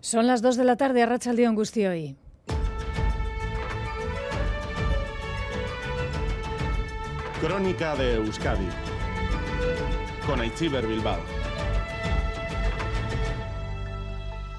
Son las 2 de la tarde a Racha León hoy. Crónica de Euskadi con Aichiber Bilbao.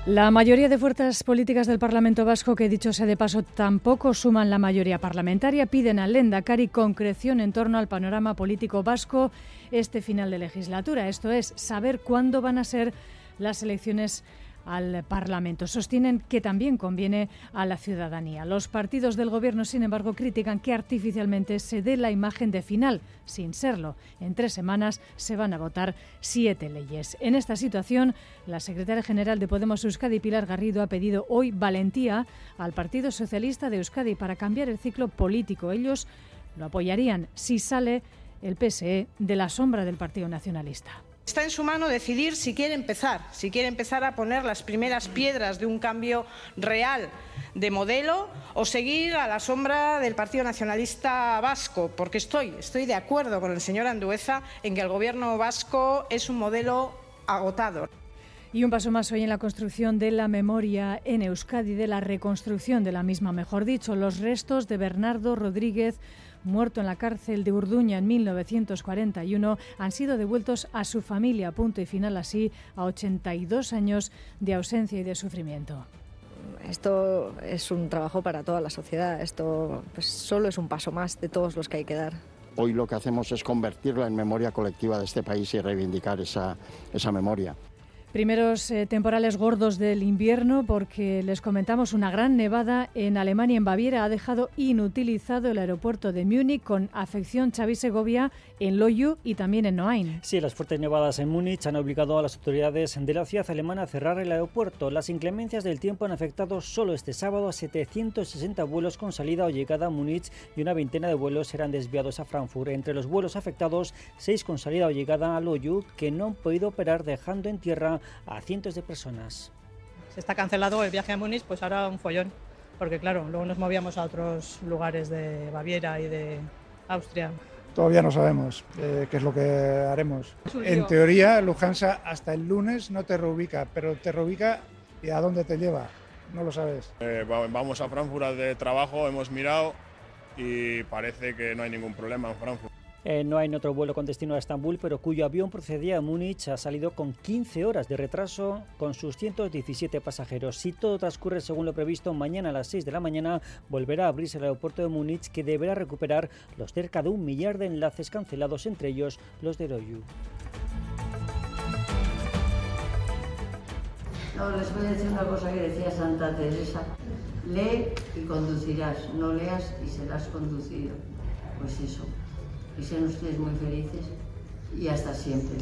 La mayoría de fuerzas políticas del Parlamento Vasco, que dicho sea de paso, tampoco suman la mayoría parlamentaria, piden al Lendakari concreción en torno al panorama político vasco este final de legislatura. Esto es, saber cuándo van a ser las elecciones al Parlamento. Sostienen que también conviene a la ciudadanía. Los partidos del Gobierno, sin embargo, critican que artificialmente se dé la imagen de final, sin serlo. En tres semanas se van a votar siete leyes. En esta situación, la secretaria general de Podemos Euskadi, Pilar Garrido, ha pedido hoy valentía al Partido Socialista de Euskadi para cambiar el ciclo político. Ellos lo apoyarían si sale el PSE de la sombra del Partido Nacionalista. Está en su mano decidir si quiere empezar, si quiere empezar a poner las primeras piedras de un cambio real de modelo o seguir a la sombra del Partido Nacionalista Vasco, porque estoy, estoy de acuerdo con el señor Andueza en que el Gobierno vasco es un modelo agotado. Y un paso más hoy en la construcción de la memoria en Euskadi, de la reconstrucción de la misma, mejor dicho, los restos de Bernardo Rodríguez muerto en la cárcel de Urduña en 1941, han sido devueltos a su familia, punto y final así a 82 años de ausencia y de sufrimiento. Esto es un trabajo para toda la sociedad, esto pues, solo es un paso más de todos los que hay que dar. Hoy lo que hacemos es convertirla en memoria colectiva de este país y reivindicar esa, esa memoria. Primeros eh, temporales gordos del invierno porque les comentamos una gran nevada en Alemania, en Baviera, ha dejado inutilizado el aeropuerto de Múnich con afección Xavi Segovia en Loyu y también en Noain. Sí, las fuertes nevadas en Múnich han obligado a las autoridades de la ciudad alemana a cerrar el aeropuerto. Las inclemencias del tiempo han afectado solo este sábado a 760 vuelos con salida o llegada a Múnich y una veintena de vuelos serán desviados a Frankfurt. Entre los vuelos afectados, seis con salida o llegada a Loyu que no han podido operar dejando en tierra a cientos de personas. Se está cancelado el viaje a Múnich, pues ahora un follón, porque claro, luego nos movíamos a otros lugares de Baviera y de Austria. Todavía no sabemos eh, qué es lo que haremos. En teoría, Lufthansa hasta el lunes no te reubica, pero te reubica y a dónde te lleva, no lo sabes. Eh, vamos a Frankfurt de trabajo, hemos mirado y parece que no hay ningún problema en Frankfurt. Eh, no hay otro vuelo con destino a Estambul, pero cuyo avión procedía a Múnich ha salido con 15 horas de retraso con sus 117 pasajeros. Si todo transcurre según lo previsto, mañana a las 6 de la mañana volverá a abrirse el aeropuerto de Múnich, que deberá recuperar los cerca de un millar de enlaces cancelados, entre ellos los de Royu. No, les voy a decir una cosa que decía Santa Teresa. Lee y conducirás, no leas y serás conducido. Pues eso y sean ustedes muy felices y hasta siempre.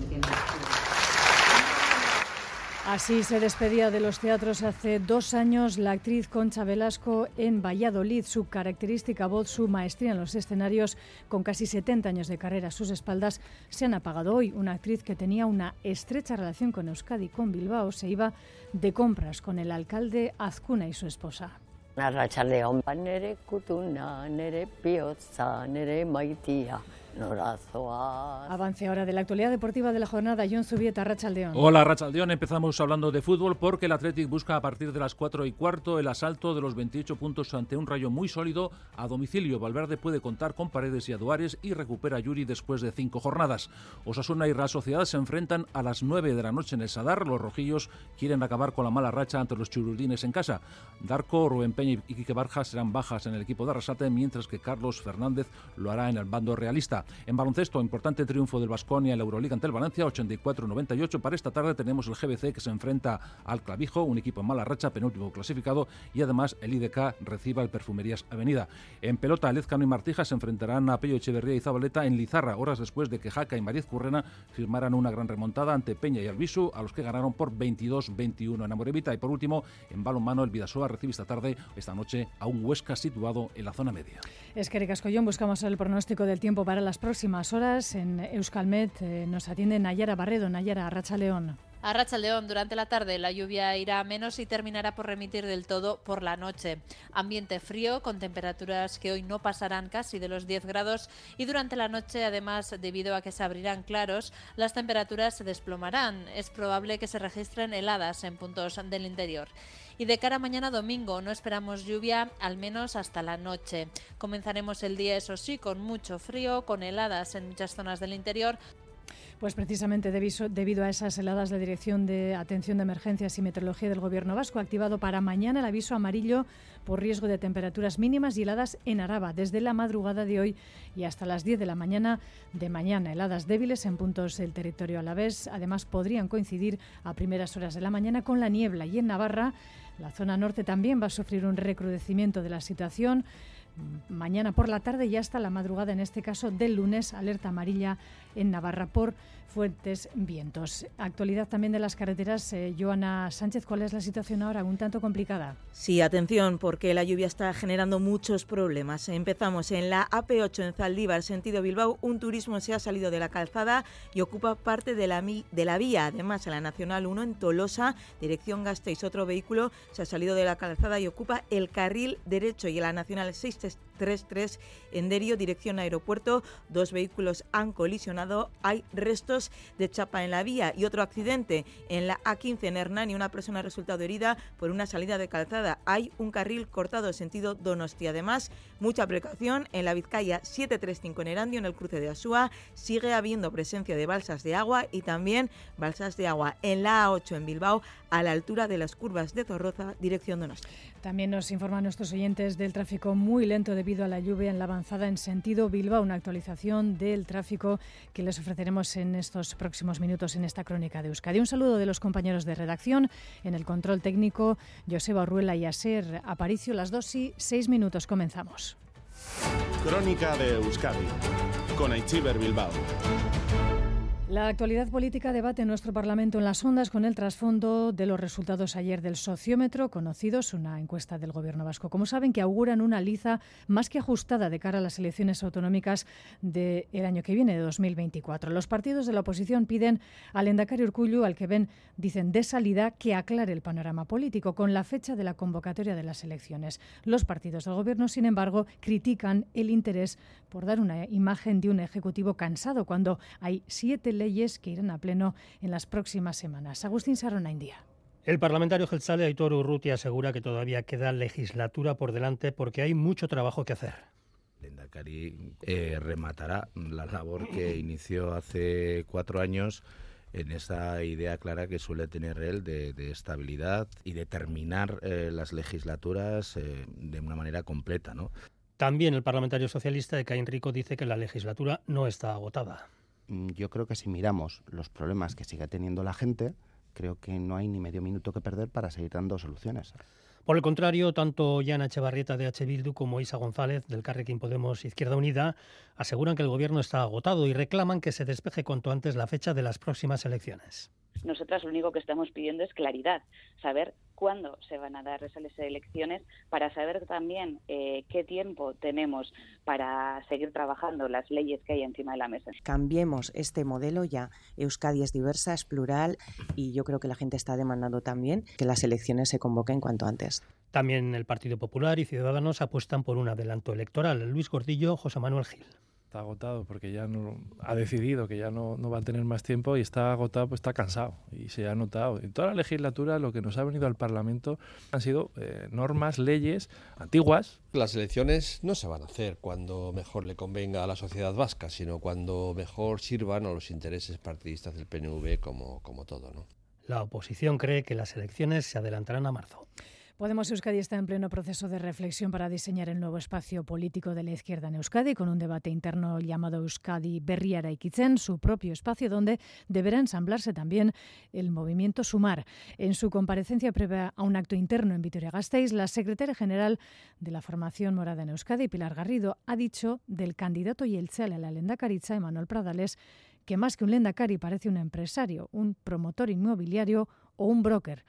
Así se despedía de los teatros hace dos años la actriz Concha Velasco en Valladolid. Su característica voz, su maestría en los escenarios, con casi 70 años de carrera a sus espaldas, se han apagado hoy. Una actriz que tenía una estrecha relación con Euskadi y con Bilbao se iba de compras con el alcalde Azcuna y su esposa. Arratxaldeon, nere kutuna, nere piotza, nere maitia. Avance ahora de la actualidad deportiva de la jornada. John Zubieta, Rachaldeón. Hola, Rachaldeón. Empezamos hablando de fútbol porque el Athletic busca a partir de las 4 y cuarto el asalto de los 28 puntos ante un rayo muy sólido a domicilio. Valverde puede contar con Paredes y Aduares y recupera a Yuri después de cinco jornadas. Osasuna y Real Sociedad se enfrentan a las 9 de la noche en el Sadar. Los rojillos quieren acabar con la mala racha ante los churudines en casa. Darko, Rubén Peña y Quique Barja serán bajas en el equipo de Arrasate, mientras que Carlos Fernández lo hará en el bando realista. En baloncesto, importante triunfo del Vasconia en la Euroliga ante el Valencia, 84-98. Para esta tarde tenemos el GBC que se enfrenta al Clavijo, un equipo en mala racha, penúltimo clasificado, y además el IDK reciba el Perfumerías Avenida. En pelota, Lezcano y Martija se enfrentarán a Pello Echeverría y Zabaleta en Lizarra, horas después de que Jaca y Mariz Currena firmaran una gran remontada ante Peña y Albisu, a los que ganaron por 22-21 en Amorevita. Y por último, en balonmano, el Vidasoa recibe esta tarde, esta noche, a un Huesca situado en la zona media. Es que Ricascollón buscamos el pronóstico del tiempo para las próximas horas en Euskalmet. Eh, nos atiende Nayara Barredo. Nayara, Racha León. A Rachaldeón, durante la tarde la lluvia irá menos y terminará por remitir del todo por la noche. Ambiente frío, con temperaturas que hoy no pasarán casi de los 10 grados y durante la noche, además, debido a que se abrirán claros, las temperaturas se desplomarán. Es probable que se registren heladas en puntos del interior. Y de cara a mañana domingo no esperamos lluvia, al menos hasta la noche. Comenzaremos el día, eso sí, con mucho frío, con heladas en muchas zonas del interior. Pues precisamente debido a esas heladas, la Dirección de Atención de Emergencias y Meteorología del Gobierno Vasco ha activado para mañana el aviso amarillo por riesgo de temperaturas mínimas y heladas en Araba, desde la madrugada de hoy y hasta las 10 de la mañana de mañana. Heladas débiles en puntos del territorio alavés. Además, podrían coincidir a primeras horas de la mañana con la niebla y en Navarra. La zona norte también va a sufrir un recrudecimiento de la situación mañana por la tarde y hasta la madrugada, en este caso del lunes, alerta amarilla en Navarra por fuertes vientos. Actualidad también de las carreteras. Eh, Joana Sánchez, ¿cuál es la situación ahora? Un tanto complicada. Sí, atención, porque la lluvia está generando muchos problemas. Empezamos en la AP8 en Zaldívar, sentido Bilbao. Un turismo se ha salido de la calzada y ocupa parte de la, de la vía. Además, en la Nacional 1 en Tolosa, dirección Gasteiz, otro vehículo se ha salido de la calzada y ocupa el carril derecho. Y en la Nacional veces 633 en Derio, dirección aeropuerto, dos vehículos han colisionado. Hay restos de chapa en la vía y otro accidente en la A15 en Hernani. Una persona ha resultado herida por una salida de calzada. Hay un carril cortado sentido Donosti. Además, mucha precaución en la Vizcaya 735 en Erandio, en el cruce de Asúa. Sigue habiendo presencia de balsas de agua y también balsas de agua en la A8 en Bilbao, a la altura de las curvas de Zorroza, dirección Donosti. También nos informan nuestros oyentes del tráfico muy lento debido a la lluvia en la avanzada en sentido Bilbao. Una actualización del tráfico que les ofreceremos en estos próximos minutos en esta crónica de Euskadi. Un saludo de los compañeros de redacción. En el control técnico, Joseba Arruela y Aser Aparicio. Las dos y seis minutos. Comenzamos. Crónica de Euskadi con Aichiber Bilbao. La actualidad política debate en nuestro Parlamento en las ondas con el trasfondo de los resultados ayer del sociómetro, conocidos, una encuesta del Gobierno vasco. Como saben, que auguran una liza más que ajustada de cara a las elecciones autonómicas del año que viene, de 2024. Los partidos de la oposición piden al Endacari Urcullu, al que ven, dicen, de salida, que aclare el panorama político con la fecha de la convocatoria de las elecciones. Los partidos del Gobierno, sin embargo, critican el interés por dar una imagen de un Ejecutivo cansado cuando hay siete leyes que irán a pleno en las próximas semanas. Agustín Sarona, India. El parlamentario Gelzale Aitor Urruti asegura que todavía queda legislatura por delante porque hay mucho trabajo que hacer. Lendakari eh, rematará la labor que inició hace cuatro años en esa idea clara que suele tener él de, estabilidad y de terminar eh, las legislaturas eh, de una manera completa. ¿no? También el parlamentario socialista de Caín Rico dice que la legislatura no está agotada. Mm, yo creo que si miramos los problemas que sigue teniendo la gente, creo que no hay ni medio minuto que perder para seguir dando soluciones. Por el contrario, tanto Yana Echevarrieta de H. Bildu como Isa González del Carrequín Podemos Izquierda Unida aseguran que el gobierno está agotado y reclaman que se despeje cuanto antes la fecha de las próximas elecciones. Nosotras lo único que estamos pidiendo es claridad, saber cuándo se van a dar esas elecciones, para saber también eh, qué tiempo tenemos para seguir trabajando las leyes que hay encima de la mesa. Cambiemos este modelo ya. Euskadi es diversa, es plural y yo creo que la gente está demandando también que las elecciones se convoquen cuanto antes. También el Partido Popular y Ciudadanos apuestan por un adelanto electoral. Luis Gordillo, José Manuel Gil está agotado porque ya no ha decidido que ya no, no, va a tener más tiempo y está agotado, pues está cansado y se ha notado. En toda la legislatura lo que nos ha venido al Parlamento han sido eh, normas, leyes antiguas. Las elecciones no se van a hacer cuando mejor le convenga a la sociedad vasca, sino cuando mejor sirvan a los intereses partidistas del PNV como, como todo. ¿no? La oposición cree que las elecciones se adelantarán a marzo. Podemos Euskadi está en pleno proceso de reflexión para diseñar el nuevo espacio político de la izquierda en Euskadi, con un debate interno llamado Euskadi Berriara Ikitzen, su propio espacio donde deberá ensamblarse también el movimiento Sumar. En su comparecencia previa a un acto interno en Vitoria-Gasteiz, la secretaria general de la formación morada en Euskadi, Pilar Garrido, ha dicho del candidato y el a la Lendakaritza, Emanuel Pradales, que más que un Lendakari parece un empresario, un promotor inmobiliario o un broker.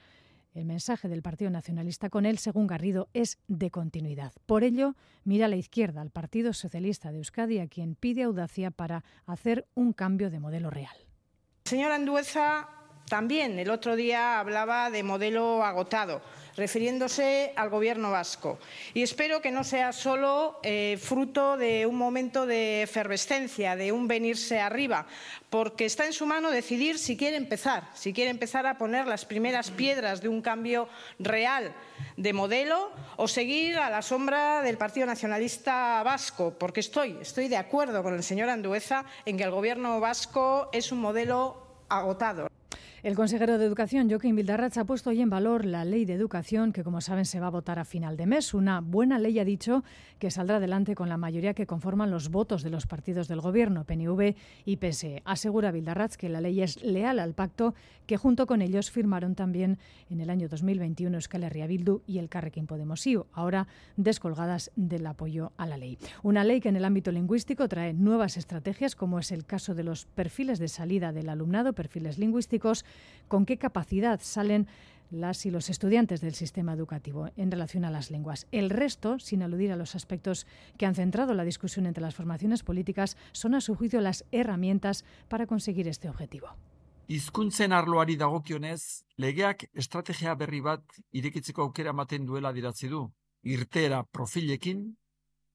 El mensaje del Partido Nacionalista con él, según Garrido, es de continuidad. Por ello, mira a la izquierda al Partido Socialista de Euskadi, a quien pide audacia para hacer un cambio de modelo real. Señora Andueza, También el otro día hablaba de modelo agotado, refiriéndose al Gobierno vasco. Y espero que no sea solo eh, fruto de un momento de efervescencia, de un venirse arriba, porque está en su mano decidir si quiere empezar, si quiere empezar a poner las primeras piedras de un cambio real de modelo o seguir a la sombra del Partido Nacionalista Vasco, porque estoy, estoy de acuerdo con el señor Andueza en que el Gobierno vasco es un modelo agotado. El consejero de Educación, Joaquín Vildarraz, ha puesto hoy en valor la ley de educación que, como saben, se va a votar a final de mes. Una buena ley, ha dicho, que saldrá adelante con la mayoría que conforman los votos de los partidos del Gobierno, PNV y PSE. Asegura Vildarraz que la ley es leal al pacto que junto con ellos firmaron también en el año 2021 Euskal Herria Bildu y el Carrequín Podemos IU, ahora descolgadas del apoyo a la ley. Una ley que en el ámbito lingüístico trae nuevas estrategias, como es el caso de los perfiles de salida del alumnado, perfiles lingüísticos, con qué capacidad salen las y los estudiantes del sistema educativo en relación a las lenguas. El resto, sin aludir a los aspectos que han centrado la discusión entre las formaciones políticas, son a su juicio las herramientas para conseguir este objetivo. Hizkuntzen arloari dagokionez, legeak estrategia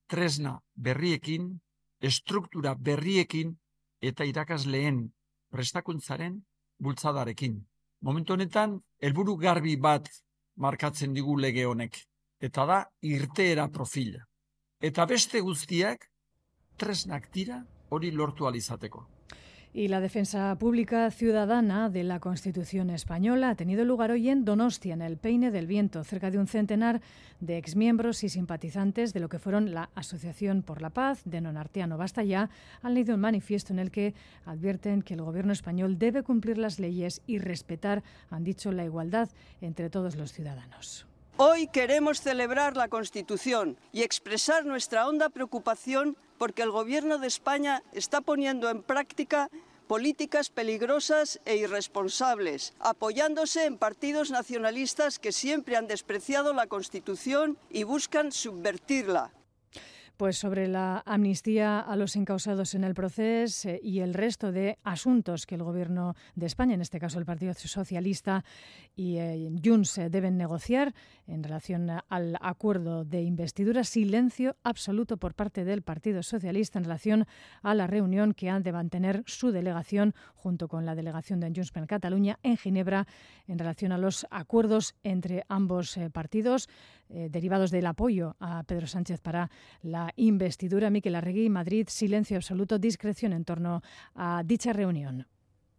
tresna berriekin, estruktura berriekin eta irakasleen prestakuntzaren bultzadarekin. Momentu honetan, helburu garbi bat markatzen digu lege honek, eta da irteera profila. Eta beste guztiak tresnak dira hori lortu alizateko. Y la defensa pública ciudadana de la Constitución española ha tenido lugar hoy en Donostia, en el Peine del Viento. Cerca de un centenar de exmiembros y simpatizantes de lo que fueron la Asociación por la Paz de Nonartiano Basta ya han leído un manifiesto en el que advierten que el gobierno español debe cumplir las leyes y respetar, han dicho, la igualdad entre todos los ciudadanos. Hoy queremos celebrar la Constitución y expresar nuestra honda preocupación porque el Gobierno de España está poniendo en práctica políticas peligrosas e irresponsables, apoyándose en partidos nacionalistas que siempre han despreciado la Constitución y buscan subvertirla. Pues sobre la amnistía a los encausados en el proceso eh, y el resto de asuntos que el Gobierno de España, en este caso el Partido Socialista y eh, Junts, eh, deben negociar en relación al acuerdo de investidura. Silencio absoluto por parte del Partido Socialista en relación a la reunión que han de mantener su delegación junto con la delegación de Junts per Cataluña en Ginebra en relación a los acuerdos entre ambos partidos derivados del apoyo a Pedro Sánchez para la investidura. Miquel Arregui, Madrid, silencio absoluto, discreción en torno a dicha reunión.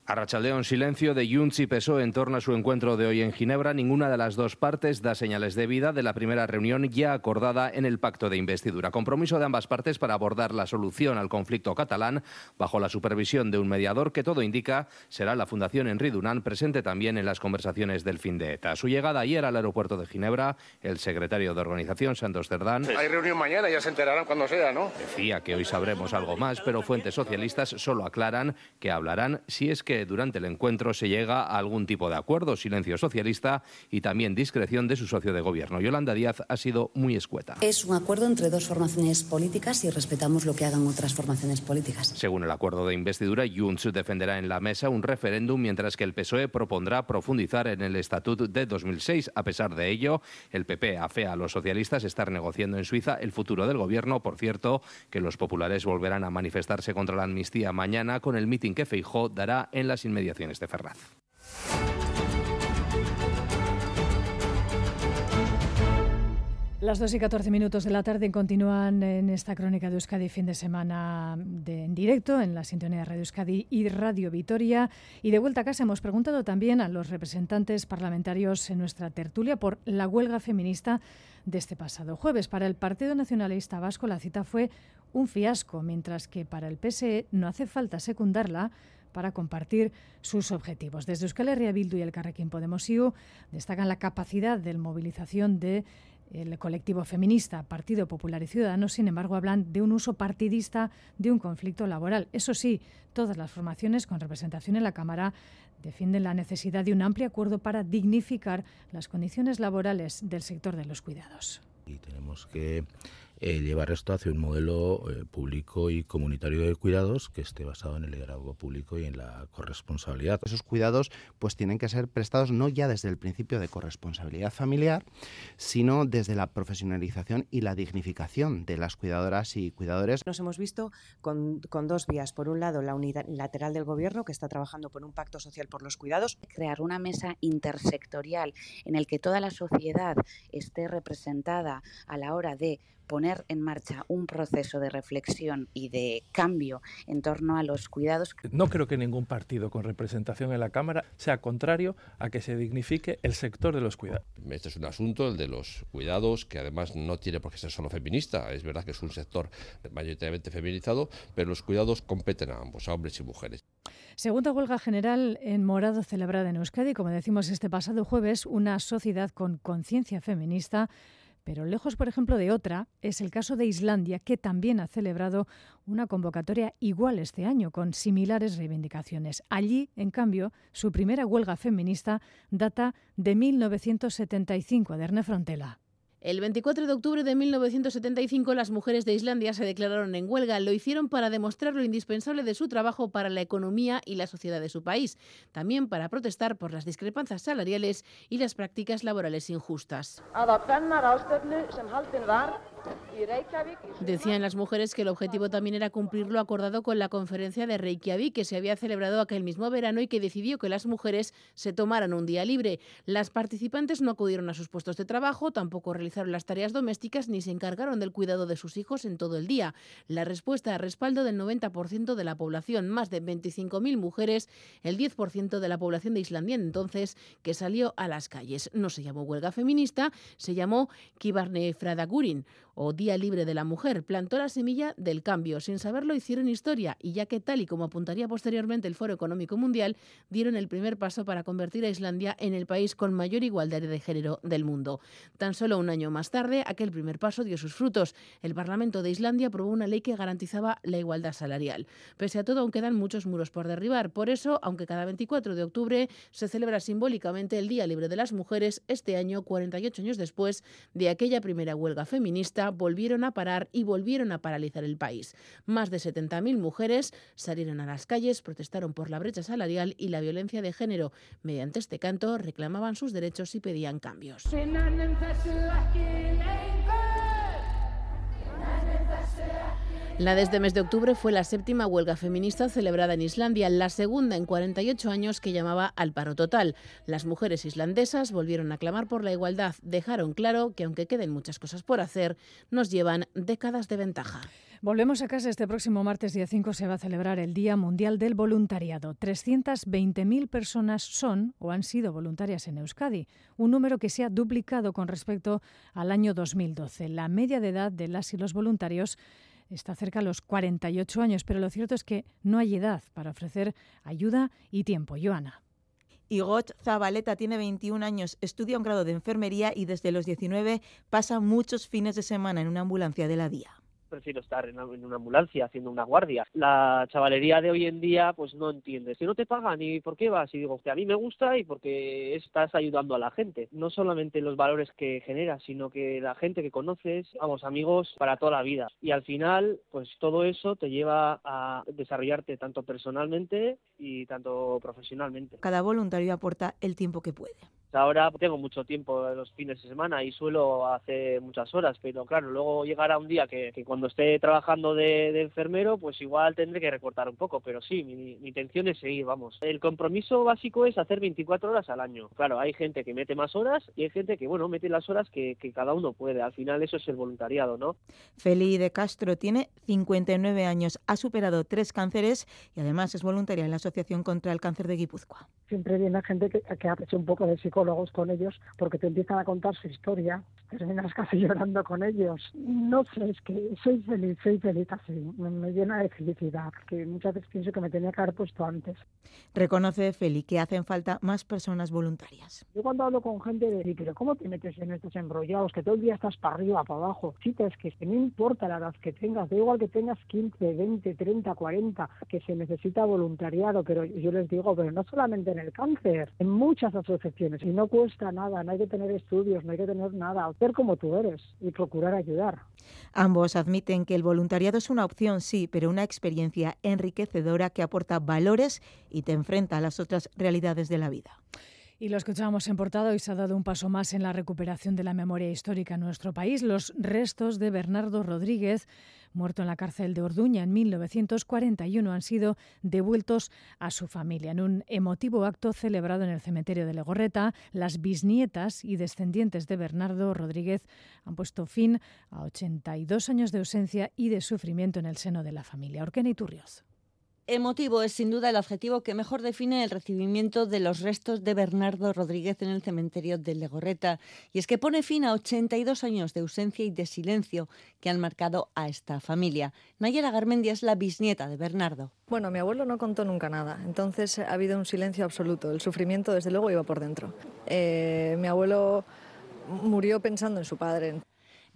A silencio de Junts y PSOE en torno a su encuentro de hoy en Ginebra. Ninguna de las dos partes da señales de vida de la primera reunión ya acordada en el pacto de investidura. Compromiso de ambas partes para abordar la solución al conflicto catalán bajo la supervisión de un mediador que todo indica será la Fundación Henri Dunant, presente también en las conversaciones del fin de ETA. Su llegada ayer al aeropuerto de Ginebra, el secretario de organización, Santos Cerdán. Hay reunión mañana, ya se enterarán cuando sea, ¿no? Decía que hoy sabremos algo más, pero fuentes socialistas solo aclaran que hablarán si es que durante el encuentro se llega a algún tipo de acuerdo, silencio socialista y también discreción de su socio de gobierno. Yolanda Díaz ha sido muy escueta. Es un acuerdo entre dos formaciones políticas y respetamos lo que hagan otras formaciones políticas. Según el acuerdo de investidura, Junts defenderá en la mesa un referéndum mientras que el PSOE propondrá profundizar en el Estatut de 2006. A pesar de ello, el PP afea a los socialistas estar negociando en Suiza el futuro del gobierno. Por cierto, que los populares volverán a manifestarse contra la amnistía mañana con el mitin que Feijó dará en las inmediaciones de Ferraz. Las 2 y 14 minutos de la tarde continúan en esta crónica de Euskadi fin de semana en directo en la sintonía de Radio Euskadi y Radio Vitoria. Y de vuelta a casa hemos preguntado también a los representantes parlamentarios en nuestra tertulia por la huelga feminista de este pasado jueves. Para el Partido Nacionalista Vasco la cita fue un fiasco, mientras que para el PSE no hace falta secundarla para compartir sus objetivos. Desde Euskal Herria Bildu y el Carrequín Podemos IU destacan la capacidad de movilización de el colectivo feminista, Partido Popular y Ciudadanos, sin embargo, hablan de un uso partidista de un conflicto laboral. Eso sí, todas las formaciones con representación en la Cámara defienden la necesidad de un amplio acuerdo para dignificar las condiciones laborales del sector de los cuidados. Y tenemos que eh, llevar esto hacia un modelo eh, público y comunitario de cuidados que esté basado en el liderazgo público y en la corresponsabilidad. Esos cuidados pues tienen que ser prestados no ya desde el principio de corresponsabilidad familiar, sino desde la profesionalización y la dignificación de las cuidadoras y cuidadores. Nos hemos visto con, con dos vías. Por un lado, la unidad lateral del Gobierno, que está trabajando por un pacto social por los cuidados. Crear una mesa intersectorial en el que toda la sociedad esté representada a la hora de poner en marcha un proceso de reflexión y de cambio en torno a los cuidados. No creo que ningún partido con representación en la Cámara sea contrario a que se dignifique el sector de los cuidados. Este es un asunto, el de los cuidados, que además no tiene por qué ser solo feminista. Es verdad que es un sector mayoritariamente feminizado, pero los cuidados competen a ambos, a hombres y mujeres. Segunda huelga general en Morado celebrada en Euskadi, como decimos este pasado jueves, una sociedad con conciencia feminista pero lejos, por ejemplo, de otra, es el caso de Islandia, que también ha celebrado una convocatoria igual este año, con similares reivindicaciones. Allí, en cambio, su primera huelga feminista data de 1975, de Erne Frontela. El 24 de octubre de 1975 las mujeres de Islandia se declararon en huelga. Lo hicieron para demostrar lo indispensable de su trabajo para la economía y la sociedad de su país. También para protestar por las discrepancias salariales y las prácticas laborales injustas. Decían las mujeres que el objetivo también era cumplir lo acordado con la conferencia de Reykjavik, que se había celebrado aquel mismo verano y que decidió que las mujeres se tomaran un día libre. Las participantes no acudieron a sus puestos de trabajo, tampoco realizaron las tareas domésticas ni se encargaron del cuidado de sus hijos en todo el día. La respuesta a respaldo del 90% de la población, más de 25.000 mujeres, el 10% de la población de Islandia entonces, que salió a las calles. No se llamó huelga feminista, se llamó Kibarne Fradagurin o Día Libre de la Mujer, plantó la semilla del cambio. Sin saberlo hicieron historia y ya que tal y como apuntaría posteriormente el Foro Económico Mundial, dieron el primer paso para convertir a Islandia en el país con mayor igualdad de género del mundo. Tan solo un año más tarde, aquel primer paso dio sus frutos. El Parlamento de Islandia aprobó una ley que garantizaba la igualdad salarial. Pese a todo, aún quedan muchos muros por derribar. Por eso, aunque cada 24 de octubre se celebra simbólicamente el Día Libre de las Mujeres, este año, 48 años después de aquella primera huelga feminista, volvieron a parar y volvieron a paralizar el país. Más de 70.000 mujeres salieron a las calles, protestaron por la brecha salarial y la violencia de género. Mediante este canto reclamaban sus derechos y pedían cambios. La de este mes de octubre fue la séptima huelga feminista celebrada en Islandia, la segunda en 48 años que llamaba al paro total. Las mujeres islandesas volvieron a clamar por la igualdad, dejaron claro que aunque queden muchas cosas por hacer, nos llevan décadas de ventaja. Volvemos a casa. Este próximo martes, día 5, se va a celebrar el Día Mundial del Voluntariado. 320.000 personas son o han sido voluntarias en Euskadi, un número que se ha duplicado con respecto al año 2012. La media de edad de las y los voluntarios está cerca de los 48 años, pero lo cierto es que no hay edad para ofrecer ayuda y tiempo. Joana. Igot Zabaleta tiene 21 años, estudia un grado de enfermería y desde los 19 pasa muchos fines de semana en una ambulancia de la DIA prefiero estar en una, ambulancia haciendo una guardia. La chavalería de hoy en día pues no entiende. Si no te pagan, ¿y por qué vas? Y digo, que a mí me gusta y porque estás ayudando a la gente. No solamente los valores que generas, sino que la gente que conoces, vamos, amigos para toda la vida. Y al final, pues todo eso te lleva a desarrollarte tanto personalmente y tanto profesionalmente. Cada voluntario aporta el tiempo que puede. Ahora tengo mucho tiempo los fines de semana y suelo hacer muchas horas, pero claro, luego llegará un día que, cuando esté trabajando de, enfermero, pues igual tendré que recortar un poco, pero sí, mi, intención es seguir, vamos. El compromiso básico es hacer 24 horas al año. Claro, hay gente que mete más horas y hay gente que, bueno, mete las horas que, que cada uno puede. Al final eso es el voluntariado, ¿no? Feli de Castro tiene 59 años, ha superado tres cánceres y además es voluntaria en la Asociación contra el Cáncer de Guipúzcoa. Siempre viene gente que, que ha hecho un poco de psicólogo con ellos porque te empiezan a contar su historia, terminas casi llorando con ellos. No sé, es que soy feliz, soy feliz así, me, llena de felicidad, que muchas veces pienso que me tenía que haber puesto antes. Reconoce Feli que hacen falta más personas voluntarias. Yo cuando hablo con gente de, pero ¿cómo te metes en estos enrollados? Que todo el día estás para arriba, para abajo. Chicas, es que no importa la edad que tengas, da igual que tengas 15, 20, 30, 40, que se necesita voluntariado, pero yo les digo, pero no solamente en el cáncer, en muchas asociaciones no cuesta nada, no hay que tener estudios, no hay que tener nada. ser como tú eres y procurar ayudar. Ambos admiten que el voluntariado es una opción, sí, pero una experiencia enriquecedora que aporta valores y te enfrenta a las otras realidades de la vida. Y lo escuchábamos en portada, y se ha dado un paso más en la recuperación de la memoria histórica en nuestro país. Los restos de Bernardo Rodríguez, muerto en la cárcel de Orduña en 1941, han sido devueltos a su familia. En un emotivo acto celebrado en el cementerio de Legorreta, las bisnietas y descendientes de Bernardo Rodríguez han puesto fin a 82 años de ausencia y de sufrimiento en el seno de la familia. Orquena Turrios. Emotivo es sin duda el adjetivo que mejor define el recibimiento de los restos de Bernardo Rodríguez en el cementerio de Legorreta. Y es que pone fin a 82 años de ausencia y de silencio que han marcado a esta familia. Nayera Garmendia es la bisnieta de Bernardo. Bueno, mi abuelo no contó nunca nada, entonces ha habido un silencio absoluto. El sufrimiento, desde luego, iba por dentro. Eh, mi abuelo murió pensando en su padre.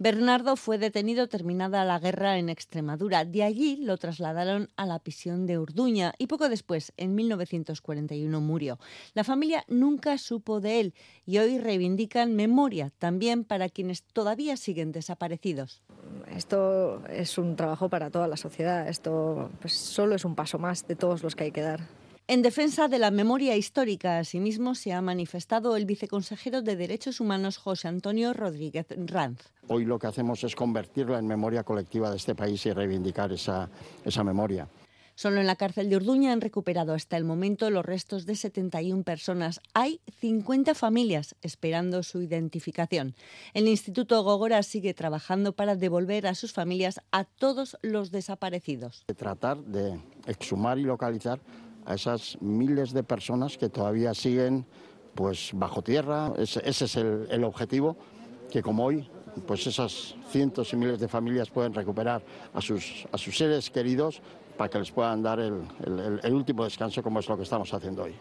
Bernardo fue detenido terminada la guerra en Extremadura. De allí lo trasladaron a la prisión de Urduña y poco después, en 1941, murió. La familia nunca supo de él y hoy reivindican memoria también para quienes todavía siguen desaparecidos. Esto es un trabajo para toda la sociedad. Esto pues, solo es un paso más de todos los que hay que dar. En defensa de la memoria histórica, asimismo, se ha manifestado el viceconsejero de Derechos Humanos José Antonio Rodríguez Ranz. Hoy lo que hacemos es convertirla en memoria colectiva de este país y reivindicar esa, esa memoria. Solo en la cárcel de Urduña han recuperado hasta el momento los restos de 71 personas. Hay 50 familias esperando su identificación. El Instituto Gogora sigue trabajando para devolver a sus familias a todos los desaparecidos. Tratar de exhumar y localizar a esas miles de personas que todavía siguen pues bajo tierra. Ese, es el, objetivo, que como hoy pues esas cientos y miles de familias pueden recuperar a sus, a sus seres queridos para que les puedan dar el último descanso como es lo que estamos haciendo hoy.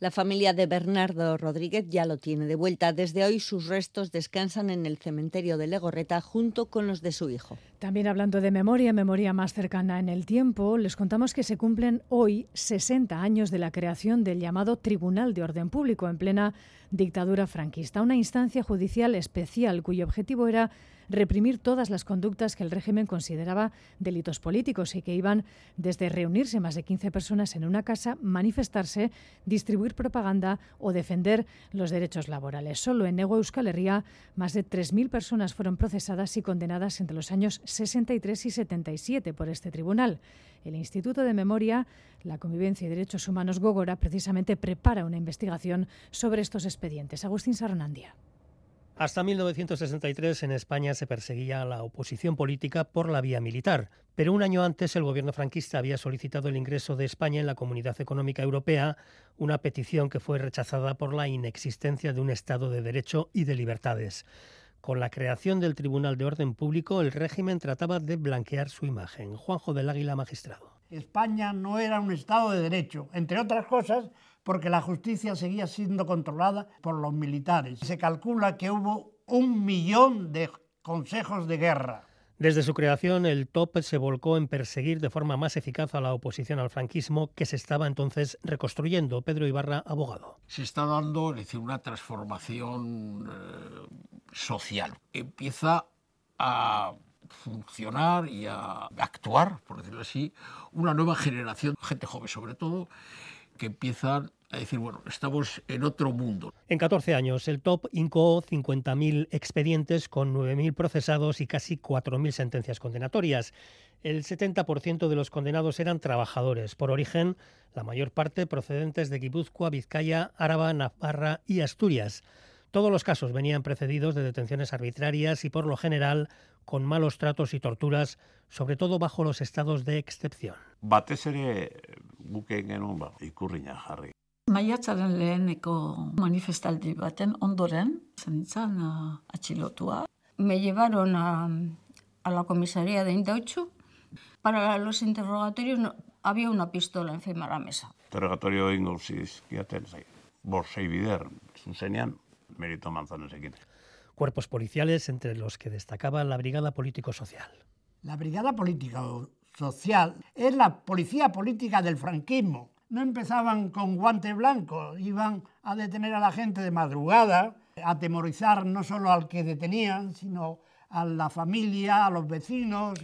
La familia de Bernardo Rodríguez ya lo tiene de vuelta. Desde hoy sus restos descansan en el cementerio de Legorreta junto con los de su hijo. También hablando de memoria, memoria más cercana en el tiempo, les contamos que se cumplen hoy 60 años de la creación del llamado Tribunal de Orden Público en plena dictadura franquista, una instancia judicial especial cuyo objetivo era reprimir todas las conductas que el régimen consideraba delitos políticos y que iban desde reunirse más de 15 personas en una casa, manifestarse, distribuir propaganda o defender los derechos laborales. Solo en Nego Euskal Herria, más de 3.000 personas fueron procesadas y condenadas entre los años 63 y 77 por este tribunal. El Instituto de Memoria, la Convivencia y Derechos Humanos Gogora precisamente prepara una investigación sobre estos expedientes. Agustín Saronandia. Hasta 1963 en España se perseguía a la oposición política por la vía militar, pero un año antes el gobierno franquista había solicitado el ingreso de España en la Comunidad Económica Europea, una petición que fue rechazada por la inexistencia de un Estado de Derecho y de libertades. Con la creación del Tribunal de Orden Público, el régimen trataba de blanquear su imagen. Juanjo del Águila, magistrado. España no era un Estado de Derecho, entre otras cosas porque la justicia seguía siendo controlada por los militares. Se calcula que hubo un millón de consejos de guerra. Desde su creación, el TOP se volcó en perseguir de forma más eficaz a la oposición al franquismo que se estaba entonces reconstruyendo. Pedro Ibarra, abogado. Se está dando decir, una transformación eh, social. Empieza a funcionar y a actuar, por decirlo así, una nueva generación, gente joven sobre todo, que empiezan a decir, bueno, estamos en otro mundo. En 14 años, el TOP incó 50.000 expedientes con 9.000 procesados y casi 4.000 sentencias condenatorias. El 70% de los condenados eran trabajadores, por origen, la mayor parte procedentes de Guipúzcoa, Vizcaya, Áraba, Navarra y Asturias. Todos los casos venían precedidos de detenciones arbitrarias y, por lo general, con malos tratos y torturas, sobre todo bajo los estados de excepción. Batez ere buken genuen ba, ikurriña jarri. Maiatzaren leheneko manifestaldi baten ondoren, zentzan uh, atxilotua. Me llevaron a, a la comisaría de Indauchu. Para los interrogatorios no, había una pistola encima de la mesa. Interrogatorio ingo zizkiaten zai. Borsei bider, zuzenean, merito manzanesekin cuerpos policiales entre los que destacaba la Brigada Político-Social. La Brigada Político-Social es la policía política del franquismo. No empezaban con guante blanco, iban a detener a la gente de madrugada atemorizar no solo al que detenían, sino a la familia, a los vecinos.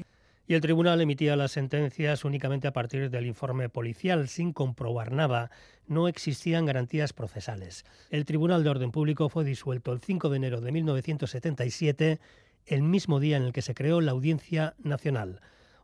Y el tribunal emitía las sentencias únicamente a partir del informe policial, sin comprobar nada. No existían garantías procesales. El Tribunal de Orden Público fue disuelto el 5 de enero de 1977, el mismo día en el que se creó la Audiencia Nacional.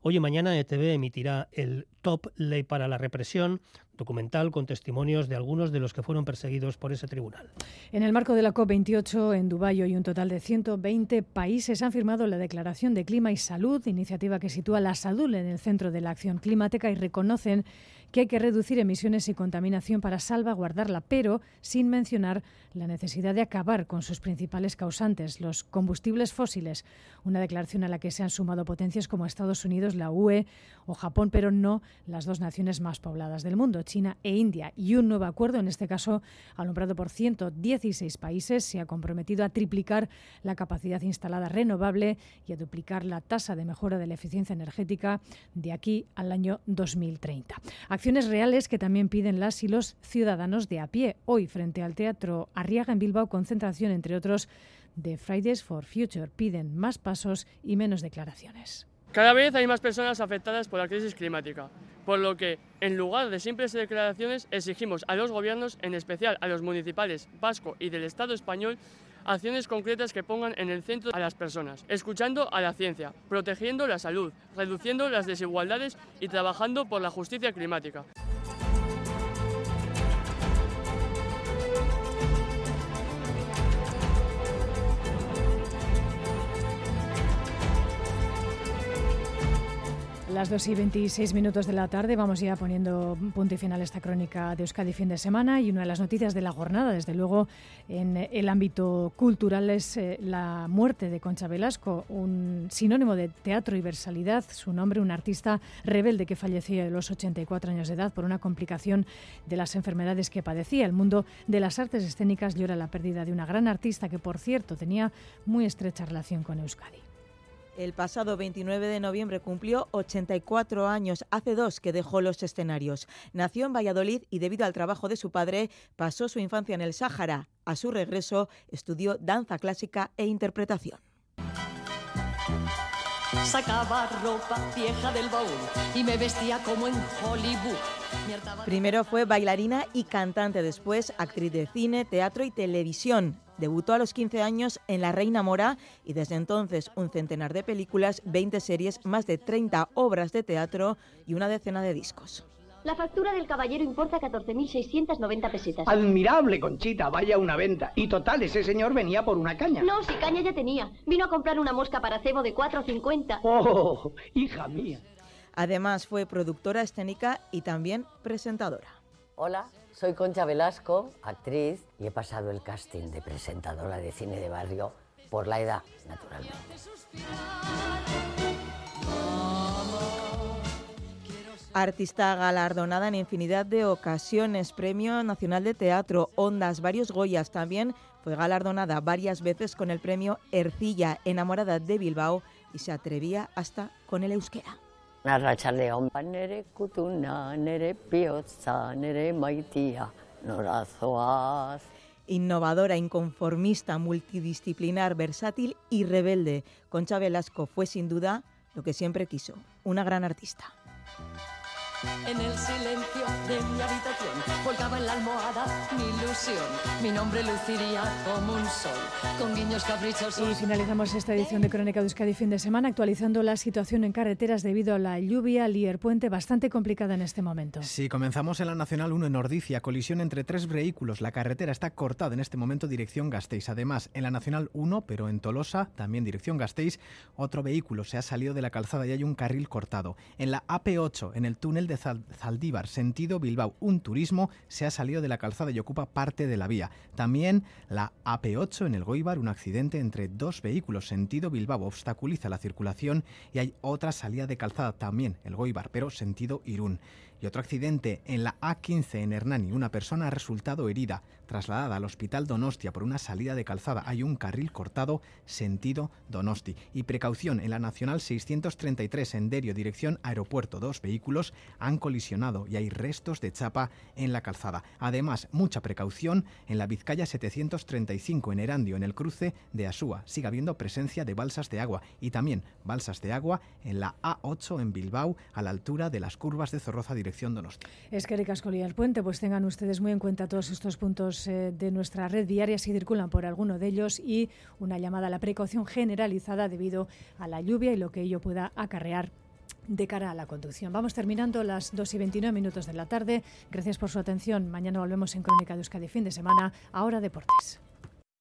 Hoy y mañana ETV emitirá el Top Ley para la Represión, documental con testimonios de algunos de los que fueron perseguidos por ese tribunal. En el marco de la COP28 en Dubái, hoy un total de 120 países han firmado la Declaración de Clima y Salud, iniciativa que sitúa la salud en el centro de la acción climática y reconocen que hay que reducir emisiones y contaminación para salvaguardarla, pero sin mencionar la necesidad de acabar con sus principales causantes, los combustibles fósiles, una declaración a la que se han sumado potencias como Estados Unidos, la UE o Japón, pero no las dos naciones más pobladas del mundo, China e India. Y un nuevo acuerdo, en este caso alumbrado por 116 países, se ha comprometido a triplicar la capacidad instalada renovable y a duplicar la tasa de mejora de la eficiencia energética de aquí al año 2030. Acciones reales que también piden las y los ciudadanos de a pie. Hoy, frente al Teatro Arriaga en Bilbao, concentración, entre otros, de Fridays for Future. Piden más pasos y menos declaraciones. Cada vez hay más personas afectadas por la crisis climática, por lo que, en lugar de simples declaraciones, exigimos a los gobiernos, en especial a los municipales vasco y del Estado español, acciones concretas que pongan en el centro a las personas, escuchando a la ciencia, protegiendo la salud, reduciendo las desigualdades y trabajando por la justicia climática. Las 2 y 26 minutos de la tarde vamos ya poniendo punto y final a esta crónica de Euskadi fin de semana y una de las noticias de la jornada, desde luego en el ámbito cultural, es eh, la muerte de Concha Velasco, un sinónimo de teatro y versalidad. Su nombre, un artista rebelde que falleció a los 84 años de edad por una complicación de las enfermedades que padecía. El mundo de las artes escénicas llora la pérdida de una gran artista que, por cierto, tenía muy estrecha relación con Euskadi. El pasado 29 de noviembre cumplió 84 años, hace dos que dejó los escenarios. Nació en Valladolid y debido al trabajo de su padre pasó su infancia en el Sáhara. A su regreso estudió danza clásica e interpretación. Sacaba ropa vieja del baúl y me vestía como en Hollywood. Primero fue bailarina y cantante, después actriz de cine, teatro y televisión. Debutó a los 15 años en La Reina Mora y desde entonces un centenar de películas, 20 series, más de 30 obras de teatro y una decena de discos. La factura del caballero importa 14.690 pesetas. Admirable, Conchita, vaya una venta. Y total, ese señor venía por una caña. No, si caña ya tenía. Vino a comprar una mosca para cebo de 4.50. ¡Oh, hija mía! Además fue productora escénica y también presentadora. Hola, soy Concha Velasco, actriz, y he pasado el casting de presentadora de cine de barrio por la edad, naturalmente. Artista galardonada en infinidad de ocasiones, Premio Nacional de Teatro, Ondas, varios Goyas también, fue galardonada varias veces con el premio Ercilla, enamorada de Bilbao, y se atrevía hasta con el euskera. Arratsaldeon nere kutuna. Innovadora, inconformista, multidisciplinar, versátil y rebelde, Concha Velasco fue sin duda lo que siempre quiso, una gran artista. En el silencio de mi habitación volcaba en la almohada mi ilusión. Mi nombre luciría como un sol, con guiños caprichosos. Y finalizamos esta edición de Crónica de Euskadi fin de semana actualizando la situación en carreteras debido a la lluvia, Lier Puente, bastante complicada en este momento. Sí, comenzamos en la Nacional 1 en Ordicia, colisión entre tres vehículos. La carretera está cortada en este momento dirección Gasteiz. Además, en la Nacional 1, pero en Tolosa, también dirección Gasteiz, otro vehículo se ha salido de la calzada y hay un carril cortado. En la AP8, en el túnel de Zaldívar, sentido Bilbao. Un turismo se ha salido de la calzada y ocupa parte de la vía. También la AP8 en el Goibar, un accidente entre dos vehículos, sentido Bilbao, obstaculiza la circulación y hay otra salida de calzada también, el Goibar, pero sentido Irún. Y otro accidente en la A15 en Hernani. Una persona ha resultado herida, trasladada al hospital Donostia por una salida de calzada. Hay un carril cortado sentido Donosti. Y precaución en la Nacional 633 en Derio, dirección aeropuerto. Dos vehículos han colisionado y hay restos de chapa en la calzada. Además, mucha precaución en la Vizcaya 735 en Erandio, en el cruce de Asúa. Sigue habiendo presencia de balsas de agua y también balsas de agua en la A8 en Bilbao, a la altura de las curvas de Zorroza, Es que el puente, pues tengan ustedes muy en cuenta todos estos puntos eh, de nuestra red diaria si circulan por alguno de ellos y una llamada a la precaución generalizada debido a la lluvia y lo que ello pueda acarrear de cara a la conducción. Vamos terminando las 2 y 29 minutos de la tarde. Gracias por su atención. Mañana volvemos en Crónica de Euskadi fin de semana. Ahora deportes.